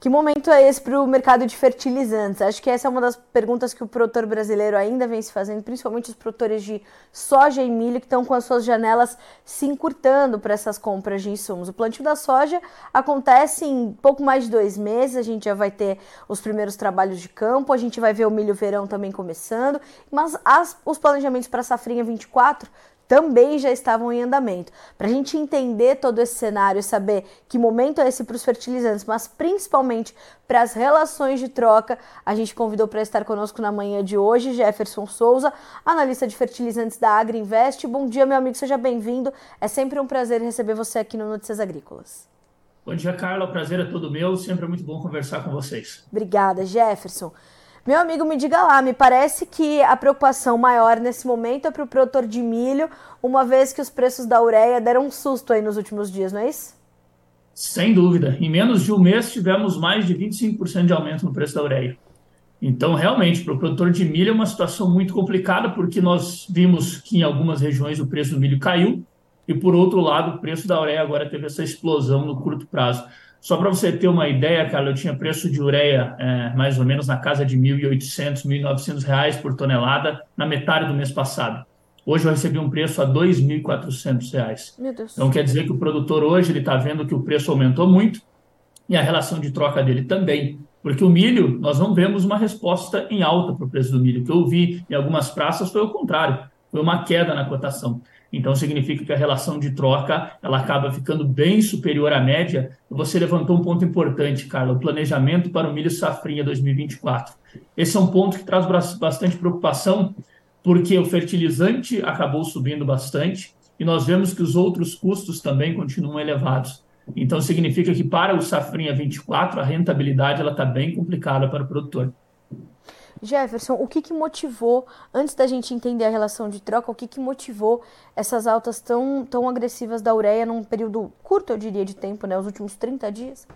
Que momento é esse para o mercado de fertilizantes? Acho que essa é uma das perguntas que o produtor brasileiro ainda vem se fazendo, principalmente os produtores de soja e milho que estão com as suas janelas se encurtando para essas compras de insumos. O plantio da soja acontece em pouco mais de dois meses, a gente já vai ter os primeiros trabalhos de campo, a gente vai ver o milho verão também começando, mas as, os planejamentos para a safrinha 24 também já estavam em andamento. Para a gente entender todo esse cenário e saber que momento é esse para os fertilizantes, mas principalmente para as relações de troca, a gente convidou para estar conosco na manhã de hoje Jefferson Souza, analista de fertilizantes da Agriinvest. Bom dia, meu amigo, seja bem-vindo. É sempre um prazer receber você aqui no Notícias Agrícolas. Bom dia, Carla. O prazer é todo meu. Sempre é muito bom conversar com vocês. Obrigada, Jefferson. Meu amigo, me diga lá, me parece que a preocupação maior nesse momento é para o produtor de milho, uma vez que os preços da ureia deram um susto aí nos últimos dias, não é isso? Sem dúvida. Em menos de um mês tivemos mais de 25% de aumento no preço da ureia. Então, realmente, para o produtor de milho é uma situação muito complicada, porque nós vimos que em algumas regiões o preço do milho caiu, e por outro lado, o preço da ureia agora teve essa explosão no curto prazo. Só para você ter uma ideia, cara, eu tinha preço de ureia é, mais ou menos na casa de R$ 1.800, 1.900 reais por tonelada na metade do mês passado. Hoje eu recebi um preço a R$ 2.400. Então quer dizer que o produtor hoje ele está vendo que o preço aumentou muito e a relação de troca dele também. Porque o milho, nós não vemos uma resposta em alta para o preço do milho. O que eu vi em algumas praças foi o contrário, foi uma queda na cotação. Então significa que a relação de troca ela acaba ficando bem superior à média. Você levantou um ponto importante, Carla, o planejamento para o milho safrinha 2024. Esse é um ponto que traz bastante preocupação, porque o fertilizante acabou subindo bastante e nós vemos que os outros custos também continuam elevados. Então significa que para o safrinha 24 a rentabilidade ela está bem complicada para o produtor. Jefferson, o que, que motivou, antes da gente entender a relação de troca, o que, que motivou essas altas tão, tão agressivas da ureia num período curto, eu diria, de tempo, né? Os últimos 30 dias?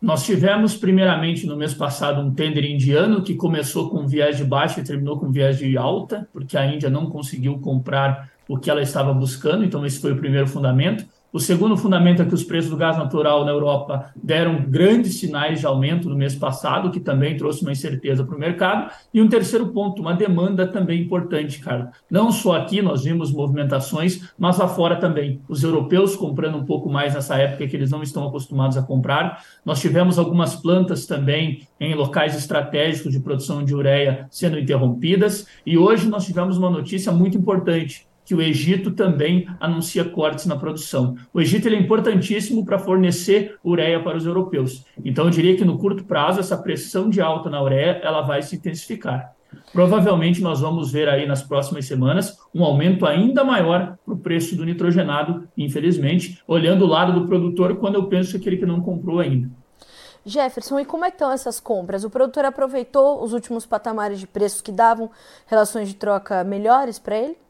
Nós tivemos, primeiramente, no mês passado, um tender indiano que começou com viés de baixa e terminou com viés de alta, porque a Índia não conseguiu comprar o que ela estava buscando, então esse foi o primeiro fundamento. O segundo fundamento é que os preços do gás natural na Europa deram grandes sinais de aumento no mês passado, que também trouxe uma incerteza para o mercado. E um terceiro ponto, uma demanda também importante, cara. Não só aqui nós vimos movimentações, mas lá fora também. Os europeus comprando um pouco mais nessa época que eles não estão acostumados a comprar. Nós tivemos algumas plantas também em locais estratégicos de produção de ureia sendo interrompidas. E hoje nós tivemos uma notícia muito importante que o Egito também anuncia cortes na produção. O Egito é importantíssimo para fornecer ureia para os europeus. Então, eu diria que no curto prazo, essa pressão de alta na ureia ela vai se intensificar. Provavelmente nós vamos ver aí nas próximas semanas um aumento ainda maior para o preço do nitrogenado, infelizmente, olhando o lado do produtor quando eu penso aquele que não comprou ainda. Jefferson, e como é estão essas compras? O produtor aproveitou os últimos patamares de preços que davam relações de troca melhores para ele?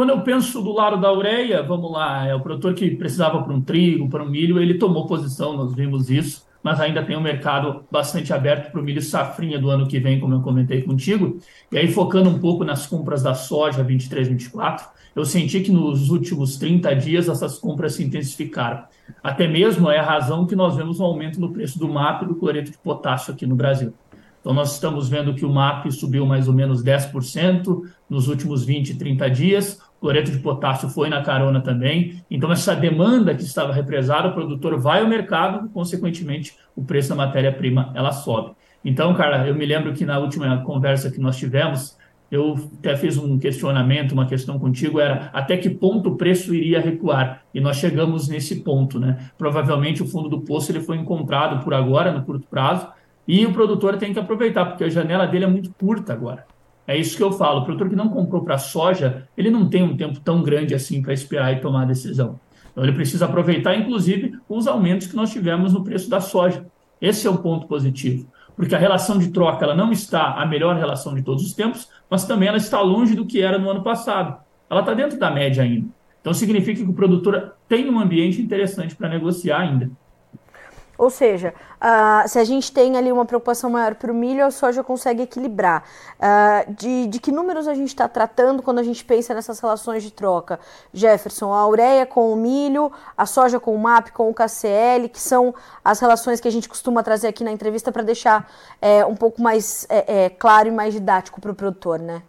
Quando eu penso do lado da ureia, vamos lá, é o produtor que precisava para um trigo, para um milho, ele tomou posição, nós vimos isso, mas ainda tem um mercado bastante aberto para o milho safrinha do ano que vem, como eu comentei contigo. E aí, focando um pouco nas compras da soja 23, 24, eu senti que nos últimos 30 dias essas compras se intensificaram. Até mesmo é a razão que nós vemos um aumento no preço do MAP e do cloreto de potássio aqui no Brasil. Então, nós estamos vendo que o MAP subiu mais ou menos 10% nos últimos 20, 30 dias cloreto de potássio foi na carona também. Então, essa demanda que estava represada, o produtor vai ao mercado, consequentemente, o preço da matéria-prima ela sobe. Então, cara, eu me lembro que na última conversa que nós tivemos, eu até fiz um questionamento, uma questão contigo, era até que ponto o preço iria recuar? E nós chegamos nesse ponto, né? Provavelmente o fundo do poço ele foi encontrado por agora, no curto prazo, e o produtor tem que aproveitar, porque a janela dele é muito curta agora. É isso que eu falo. O produtor que não comprou para soja, ele não tem um tempo tão grande assim para esperar e tomar a decisão. Então ele precisa aproveitar, inclusive, os aumentos que nós tivemos no preço da soja. Esse é o ponto positivo, porque a relação de troca ela não está a melhor relação de todos os tempos, mas também ela está longe do que era no ano passado. Ela está dentro da média ainda. Então significa que o produtor tem um ambiente interessante para negociar ainda. Ou seja, uh, se a gente tem ali uma preocupação maior para o milho, a soja consegue equilibrar. Uh, de, de que números a gente está tratando quando a gente pensa nessas relações de troca? Jefferson, a ureia com o milho, a soja com o MAP, com o KCL, que são as relações que a gente costuma trazer aqui na entrevista para deixar é, um pouco mais é, é, claro e mais didático para o produtor, né?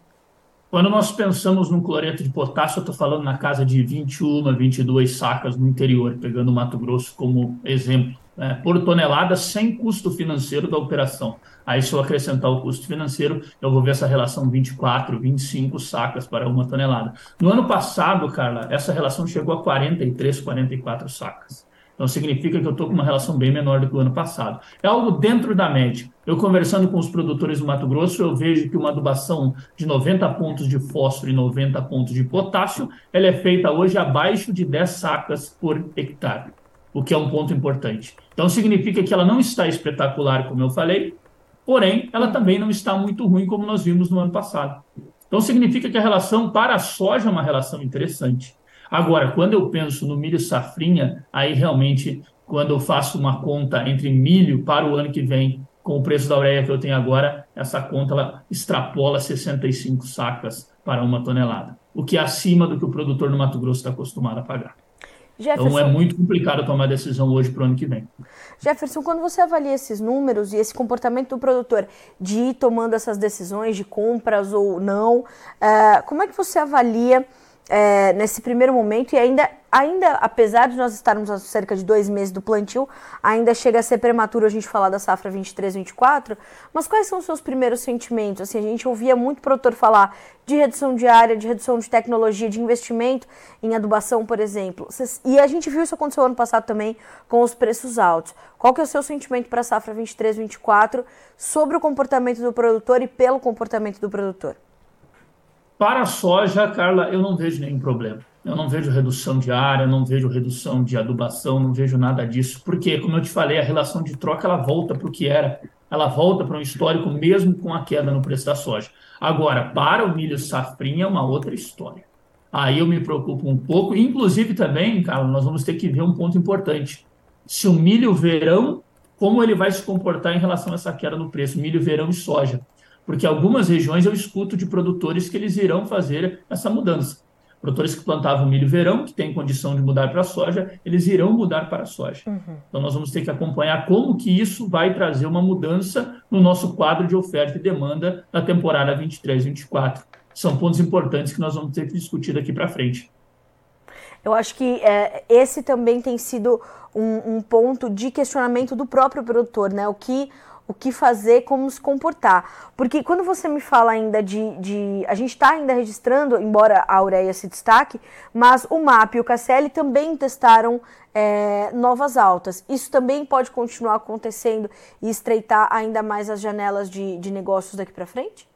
Quando nós pensamos num cloreto de potássio, eu estou falando na casa de 21, 22 sacas no interior, pegando o Mato Grosso como exemplo né, por tonelada sem custo financeiro da operação. Aí, se eu acrescentar o custo financeiro, eu vou ver essa relação 24, 25 sacas para uma tonelada. No ano passado, Carla, essa relação chegou a 43, 44 sacas. Então, significa que eu estou com uma relação bem menor do que o ano passado. É algo dentro da média. Eu conversando com os produtores do Mato Grosso, eu vejo que uma adubação de 90 pontos de fósforo e 90 pontos de potássio, ela é feita hoje abaixo de 10 sacas por hectare o que é um ponto importante. Então significa que ela não está espetacular, como eu falei, porém ela também não está muito ruim, como nós vimos no ano passado. Então significa que a relação para a soja é uma relação interessante. Agora, quando eu penso no milho safrinha, aí realmente, quando eu faço uma conta entre milho para o ano que vem, com o preço da ureia que eu tenho agora, essa conta ela extrapola 65 sacas para uma tonelada, o que é acima do que o produtor no Mato Grosso está acostumado a pagar. Jefferson, então é muito complicado tomar decisão hoje para o ano que vem. Jefferson, quando você avalia esses números e esse comportamento do produtor de ir tomando essas decisões de compras ou não, uh, como é que você avalia é, nesse primeiro momento e ainda, ainda, apesar de nós estarmos a cerca de dois meses do plantio, ainda chega a ser prematuro a gente falar da safra 23-24, mas quais são os seus primeiros sentimentos? Assim, a gente ouvia muito produtor falar de redução de área, de redução de tecnologia, de investimento em adubação, por exemplo. E a gente viu isso acontecer ano passado também com os preços altos. Qual que é o seu sentimento para a safra 23-24 sobre o comportamento do produtor e pelo comportamento do produtor? Para a soja, Carla, eu não vejo nenhum problema. Eu não vejo redução de área, não vejo redução de adubação, não vejo nada disso, porque, como eu te falei, a relação de troca ela volta para o que era, ela volta para um histórico mesmo com a queda no preço da soja. Agora, para o milho safrinha é uma outra história. Aí eu me preocupo um pouco, inclusive também, Carla, nós vamos ter que ver um ponto importante. Se o milho verão, como ele vai se comportar em relação a essa queda no preço, milho verão e soja porque algumas regiões eu escuto de produtores que eles irão fazer essa mudança. Produtores que plantavam milho verão, que têm condição de mudar para a soja, eles irão mudar para a soja. Uhum. Então nós vamos ter que acompanhar como que isso vai trazer uma mudança no nosso quadro de oferta e demanda da temporada 23-24. São pontos importantes que nós vamos ter que discutir daqui para frente. Eu acho que é, esse também tem sido um, um ponto de questionamento do próprio produtor, né? O que o que fazer, como se comportar. Porque quando você me fala ainda de. de a gente está ainda registrando, embora a ureia se destaque, mas o MAP e o KCL também testaram é, novas altas. Isso também pode continuar acontecendo e estreitar ainda mais as janelas de, de negócios daqui para frente?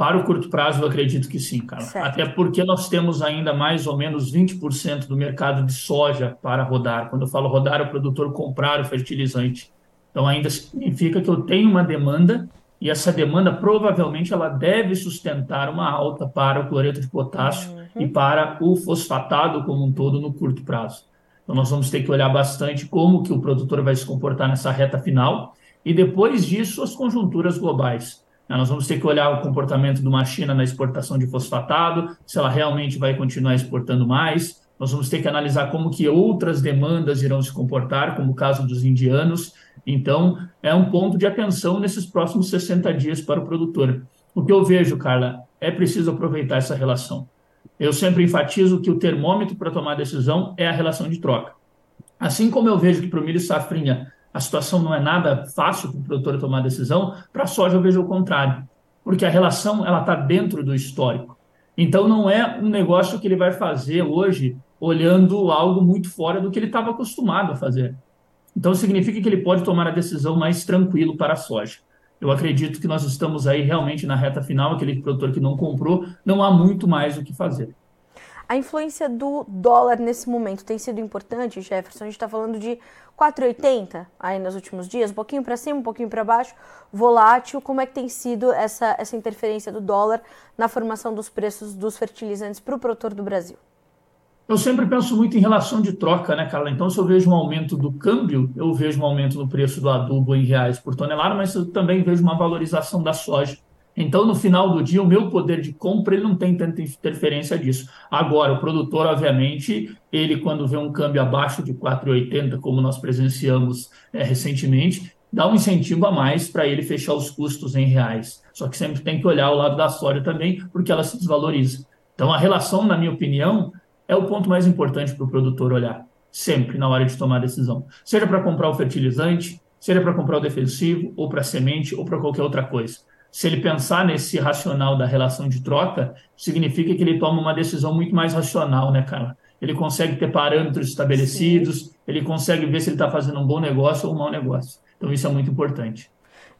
Para o curto prazo, eu acredito que sim, cara. Certo. Até porque nós temos ainda mais ou menos 20% do mercado de soja para rodar. Quando eu falo rodar, é o produtor comprar o fertilizante. Então ainda significa que eu tenho uma demanda e essa demanda provavelmente ela deve sustentar uma alta para o cloreto de potássio uhum. e para o fosfatado como um todo no curto prazo. Então nós vamos ter que olhar bastante como que o produtor vai se comportar nessa reta final e depois disso as conjunturas globais. Né, nós vamos ter que olhar o comportamento de uma China na exportação de fosfatado, se ela realmente vai continuar exportando mais. Nós vamos ter que analisar como que outras demandas irão se comportar, como o caso dos indianos, então, é um ponto de atenção nesses próximos 60 dias para o produtor. O que eu vejo, Carla, é preciso aproveitar essa relação. Eu sempre enfatizo que o termômetro para tomar decisão é a relação de troca. Assim como eu vejo que para o milho safrinha a situação não é nada fácil para o produtor tomar decisão, para a soja eu vejo o contrário, porque a relação ela está dentro do histórico. Então não é um negócio que ele vai fazer hoje olhando algo muito fora do que ele estava acostumado a fazer. Então, significa que ele pode tomar a decisão mais tranquilo para a soja. Eu acredito que nós estamos aí realmente na reta final, aquele produtor que não comprou, não há muito mais o que fazer. A influência do dólar nesse momento tem sido importante, Jefferson? A gente está falando de 4,80 aí nos últimos dias, um pouquinho para cima, um pouquinho para baixo, volátil. Como é que tem sido essa, essa interferência do dólar na formação dos preços dos fertilizantes para o produtor do Brasil? Eu sempre penso muito em relação de troca, né, Carla? Então, se eu vejo um aumento do câmbio, eu vejo um aumento no preço do adubo em reais por tonelada, mas eu também vejo uma valorização da soja. Então, no final do dia, o meu poder de compra ele não tem tanta interferência disso. Agora, o produtor, obviamente, ele quando vê um câmbio abaixo de 4,80, como nós presenciamos é, recentemente, dá um incentivo a mais para ele fechar os custos em reais. Só que sempre tem que olhar o lado da soja também, porque ela se desvaloriza. Então, a relação, na minha opinião, é o ponto mais importante para o produtor olhar, sempre na hora de tomar a decisão. Seja para comprar o fertilizante, seja para comprar o defensivo, ou para semente, ou para qualquer outra coisa. Se ele pensar nesse racional da relação de troca, significa que ele toma uma decisão muito mais racional, né, cara? Ele consegue ter parâmetros estabelecidos, Sim. ele consegue ver se ele está fazendo um bom negócio ou um mau negócio. Então, isso é muito importante.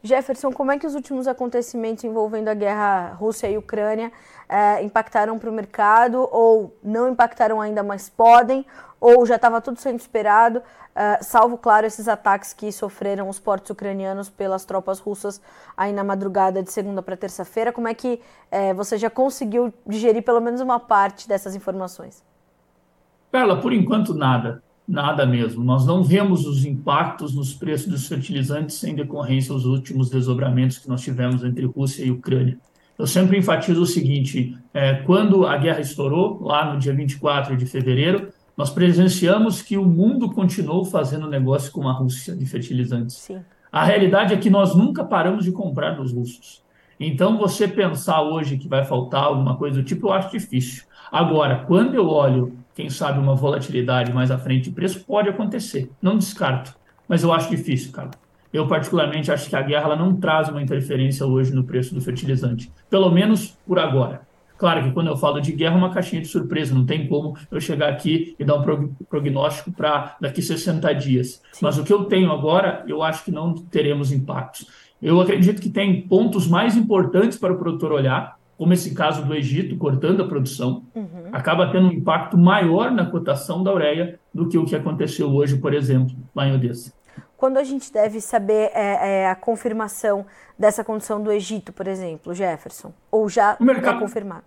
Jefferson, como é que os últimos acontecimentos envolvendo a guerra Rússia e Ucrânia é, impactaram para o mercado ou não impactaram ainda, mas podem, ou já estava tudo sendo esperado, é, salvo, claro, esses ataques que sofreram os portos ucranianos pelas tropas russas aí na madrugada de segunda para terça-feira? Como é que é, você já conseguiu digerir pelo menos uma parte dessas informações? Carla, por enquanto nada. Nada mesmo. Nós não vemos os impactos nos preços dos fertilizantes em decorrência dos últimos desdobramentos que nós tivemos entre Rússia e Ucrânia. Eu sempre enfatizo o seguinte: é, quando a guerra estourou, lá no dia 24 de fevereiro, nós presenciamos que o mundo continuou fazendo negócio com a Rússia de fertilizantes. Sim. A realidade é que nós nunca paramos de comprar dos russos. Então, você pensar hoje que vai faltar alguma coisa do tipo, eu acho difícil. Agora, quando eu olho quem sabe uma volatilidade mais à frente de preço pode acontecer. Não descarto, mas eu acho difícil, cara. Eu particularmente acho que a guerra não traz uma interferência hoje no preço do fertilizante, pelo menos por agora. Claro que quando eu falo de guerra é uma caixinha de surpresa, não tem como eu chegar aqui e dar um prognóstico para daqui 60 dias. Sim. Mas o que eu tenho agora, eu acho que não teremos impactos. Eu acredito que tem pontos mais importantes para o produtor olhar, como esse caso do Egito, cortando a produção, uhum. acaba tendo um impacto maior na cotação da ureia do que o que aconteceu hoje, por exemplo, lá em Odessa. Quando a gente deve saber é, é, a confirmação dessa condição do Egito, por exemplo, Jefferson? Ou já está confirmado?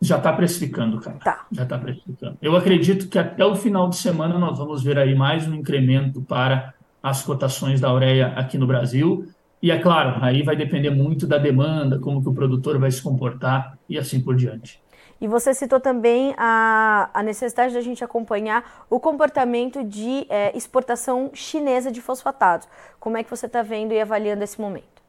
Já está precificando, cara. Tá. Já está precificando. Eu acredito que até o final de semana nós vamos ver aí mais um incremento para as cotações da ureia aqui no Brasil. E é claro, aí vai depender muito da demanda, como que o produtor vai se comportar e assim por diante. E você citou também a, a necessidade da gente acompanhar o comportamento de é, exportação chinesa de fosfatados. Como é que você está vendo e avaliando esse momento?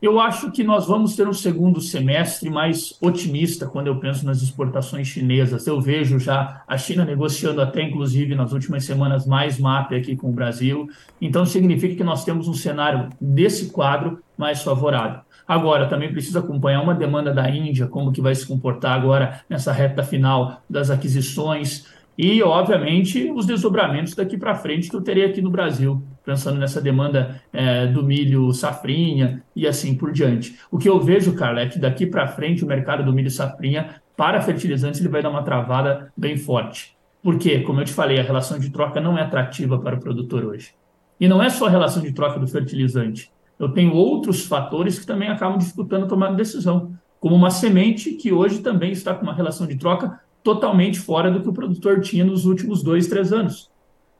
Eu acho que nós vamos ter um segundo semestre mais otimista quando eu penso nas exportações chinesas. Eu vejo já a China negociando até, inclusive, nas últimas semanas, mais MAP aqui com o Brasil. Então, significa que nós temos um cenário desse quadro mais favorável. Agora, também precisa acompanhar uma demanda da Índia, como que vai se comportar agora nessa reta final das aquisições e, obviamente, os desdobramentos daqui para frente que eu terei aqui no Brasil, pensando nessa demanda é, do milho safrinha e assim por diante. O que eu vejo, Carla, é que daqui para frente o mercado do milho safrinha para fertilizantes ele vai dar uma travada bem forte. Porque, como eu te falei, a relação de troca não é atrativa para o produtor hoje. E não é só a relação de troca do fertilizante. Eu tenho outros fatores que também acabam dificultando a tomada de decisão, como uma semente que hoje também está com uma relação de troca totalmente fora do que o produtor tinha nos últimos dois, três anos.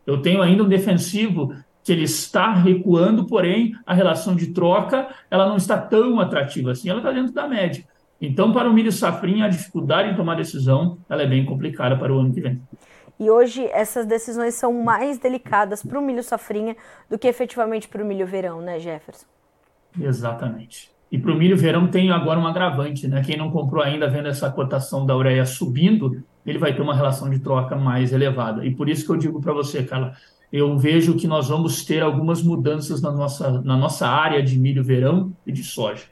Eu tenho ainda um defensivo que ele está recuando, porém a relação de troca ela não está tão atrativa assim, ela está dentro da média. Então, para o milho safrinha, a dificuldade em tomar decisão ela é bem complicada para o ano que vem. E hoje essas decisões são mais delicadas para o milho safrinha do que efetivamente para o milho verão, né, Jefferson? Exatamente. E para o milho verão tem agora um agravante, né? Quem não comprou ainda vendo essa cotação da ureia subindo, ele vai ter uma relação de troca mais elevada. E por isso que eu digo para você, Carla, eu vejo que nós vamos ter algumas mudanças na nossa, na nossa área de milho verão e de soja.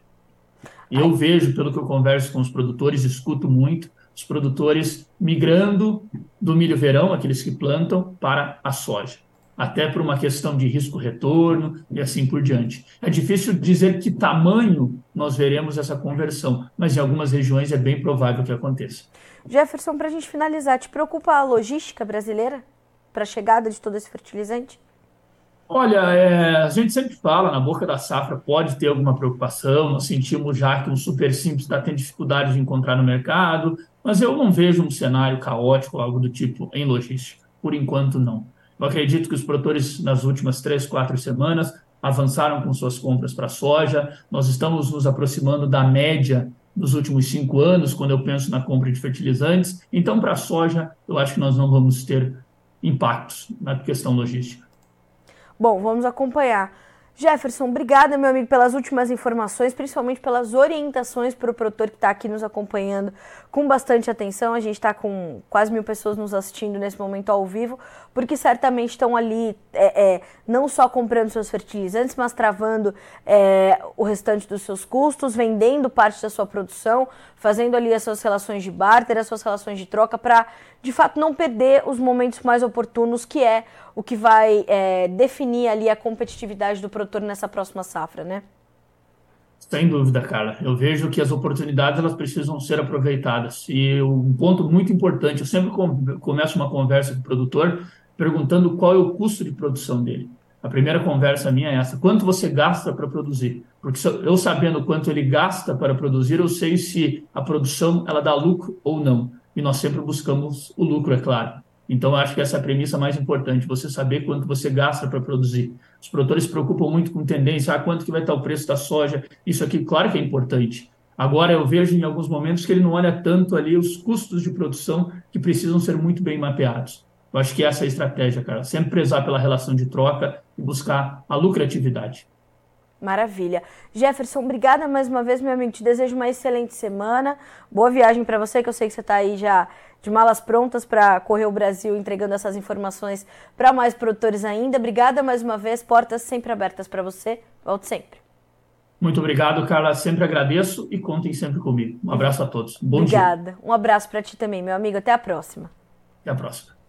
Eu vejo, pelo que eu converso com os produtores, escuto muito, os produtores migrando do milho verão, aqueles que plantam, para a soja até por uma questão de risco-retorno e assim por diante. É difícil dizer que tamanho nós veremos essa conversão, mas em algumas regiões é bem provável que aconteça. Jefferson, para a gente finalizar, te preocupa a logística brasileira para a chegada de todo esse fertilizante? Olha, é, a gente sempre fala, na boca da safra pode ter alguma preocupação, nós sentimos já que o super simples está tendo dificuldade de encontrar no mercado, Mas eu não vejo um cenário caótico, algo do tipo, em logística. Por enquanto, não. Eu acredito que os produtores, nas últimas três, quatro semanas, avançaram com suas compras para soja. Nós estamos nos aproximando da média dos últimos cinco anos, quando eu penso na compra de fertilizantes. Então, para a soja, eu acho que nós não vamos ter impactos na questão logística. Bom, vamos acompanhar. Jefferson, obrigada, meu amigo, pelas últimas informações, principalmente pelas orientações para o produtor que está aqui nos acompanhando com bastante atenção. A gente está com quase mil pessoas nos assistindo nesse momento ao vivo, porque certamente estão ali é, é, não só comprando seus fertilizantes, mas travando é, o restante dos seus custos, vendendo parte da sua produção, fazendo ali as suas relações de barter, as suas relações de troca, para de fato não perder os momentos mais oportunos, que é o que vai é, definir ali a competitividade do produtor nessa próxima safra, né? Sem dúvida, cara. Eu vejo que as oportunidades elas precisam ser aproveitadas. E um ponto muito importante, eu sempre começo uma conversa com o produtor perguntando qual é o custo de produção dele. A primeira conversa minha é essa: quanto você gasta para produzir? Porque eu sabendo quanto ele gasta para produzir, eu sei se a produção ela dá lucro ou não. E nós sempre buscamos o lucro, é claro. Então, acho que essa é a premissa mais importante, você saber quanto você gasta para produzir. Os produtores se preocupam muito com tendência, ah, quanto que vai estar o preço da soja, isso aqui, claro que é importante. Agora, eu vejo em alguns momentos que ele não olha tanto ali os custos de produção que precisam ser muito bem mapeados. Eu acho que essa é a estratégia, cara. Sempre prezar pela relação de troca e buscar a lucratividade. Maravilha. Jefferson, obrigada mais uma vez, meu amigo. Te desejo uma excelente semana. Boa viagem para você, que eu sei que você está aí já de malas prontas para correr o Brasil entregando essas informações para mais produtores ainda. Obrigada mais uma vez, portas sempre abertas para você. Volte sempre. Muito obrigado, Carla. Sempre agradeço e contem sempre comigo. Um abraço a todos. Bom Obrigada. dia. Um abraço para ti também, meu amigo. Até a próxima. Até a próxima.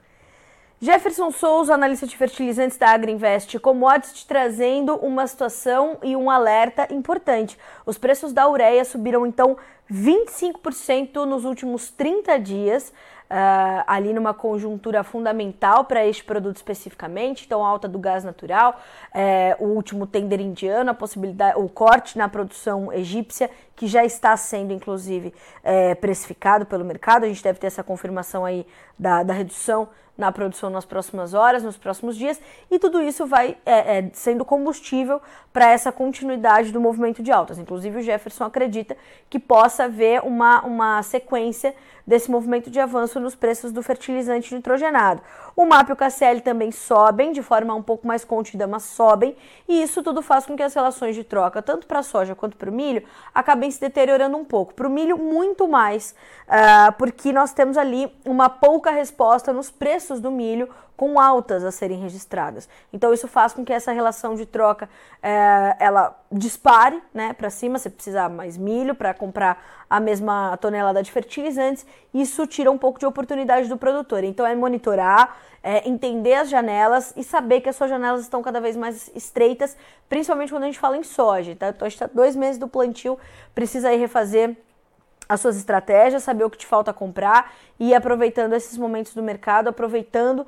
Jefferson Souza, analista de fertilizantes da Agriinvest Commodity, trazendo uma situação e um alerta importante. Os preços da ureia subiram então 25% nos últimos 30 dias, uh, ali numa conjuntura fundamental para este produto especificamente, então alta do gás natural, uh, o último tender indiano, a possibilidade, o corte na produção egípcia, que já está sendo inclusive uh, precificado pelo mercado, a gente deve ter essa confirmação aí da, da redução na produção nas próximas horas, nos próximos dias, e tudo isso vai é, é, sendo combustível para essa continuidade do movimento de altas. Inclusive, o Jefferson acredita que possa haver uma, uma sequência desse movimento de avanço nos preços do fertilizante nitrogenado. O MAP e o KCL também sobem de forma um pouco mais contida, mas sobem, e isso tudo faz com que as relações de troca, tanto para a soja quanto para o milho, acabem se deteriorando um pouco. Para o milho, muito mais, uh, porque nós temos ali uma pouca resposta nos preços do milho com altas a serem registradas. Então isso faz com que essa relação de troca é, ela dispare, né, para cima. Você precisa mais milho para comprar a mesma tonelada de fertilizantes. Isso tira um pouco de oportunidade do produtor. Então é monitorar, é, entender as janelas e saber que as suas janelas estão cada vez mais estreitas, principalmente quando a gente fala em soja. Tá? Então a gente está dois meses do plantio, precisa aí refazer as suas estratégias, saber o que te falta comprar e ir aproveitando esses momentos do mercado, aproveitando uh,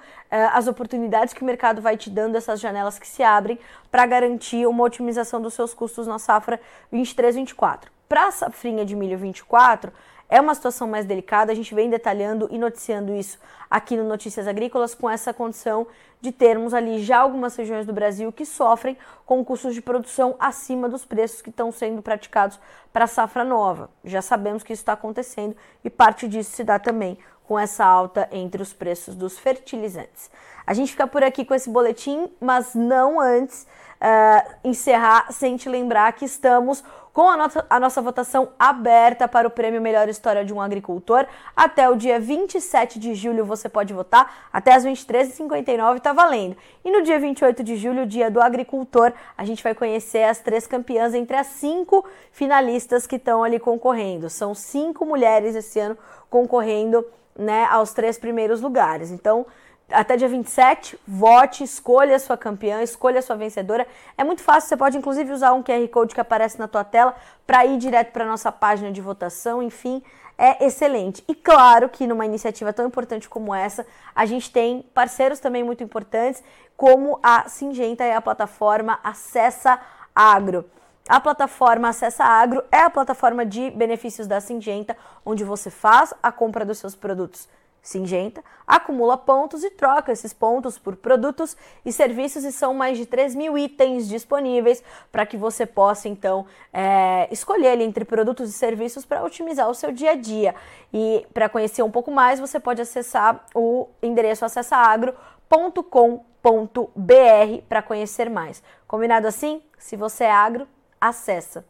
as oportunidades que o mercado vai te dando, essas janelas que se abrem, para garantir uma otimização dos seus custos na safra 23-24. Para a safrinha de milho 24, é uma situação mais delicada, a gente vem detalhando e noticiando isso aqui no Notícias Agrícolas com essa condição de termos ali já algumas regiões do Brasil que sofrem com custos de produção acima dos preços que estão sendo praticados para a safra nova. Já sabemos que isso está acontecendo e parte disso se dá também com essa alta entre os preços dos fertilizantes. A gente fica por aqui com esse boletim, mas não antes uh, encerrar sem te lembrar que estamos com a, nossa, a nossa votação aberta para o prêmio Melhor História de um Agricultor. Até o dia 27 de julho você pode votar, até as 23h59 está valendo. E no dia 28 de julho, dia do agricultor, a gente vai conhecer as três campeãs entre as cinco finalistas que estão ali concorrendo. São cinco mulheres esse ano concorrendo né, aos três primeiros lugares. Então, até dia 27, vote, escolha a sua campeã, escolha a sua vencedora. É muito fácil, você pode inclusive usar um QR Code que aparece na tua tela para ir direto para nossa página de votação, enfim, é excelente. E claro que numa iniciativa tão importante como essa, a gente tem parceiros também muito importantes, como a Singenta e a plataforma Acessa Agro. A plataforma Acessa Agro é a plataforma de benefícios da Singenta, onde você faz a compra dos seus produtos Singenta, acumula pontos e troca esses pontos por produtos e serviços e são mais de 3 mil itens disponíveis para que você possa então é, escolher entre produtos e serviços para otimizar o seu dia a dia. E para conhecer um pouco mais, você pode acessar o endereço acessaagro.com.br para conhecer mais. Combinado assim? Se você é agro, acessa.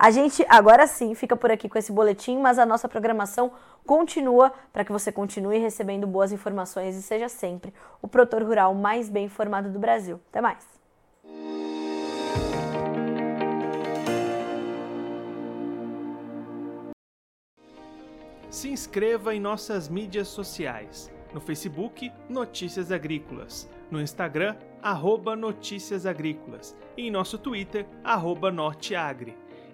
A gente agora sim fica por aqui com esse boletim, mas a nossa programação continua para que você continue recebendo boas informações e seja sempre o produtor rural mais bem informado do Brasil. Até mais! Se inscreva em nossas mídias sociais. No Facebook, Notícias Agrícolas. No Instagram, arroba Notícias Agrícolas. E em nosso Twitter, arroba Norteagri.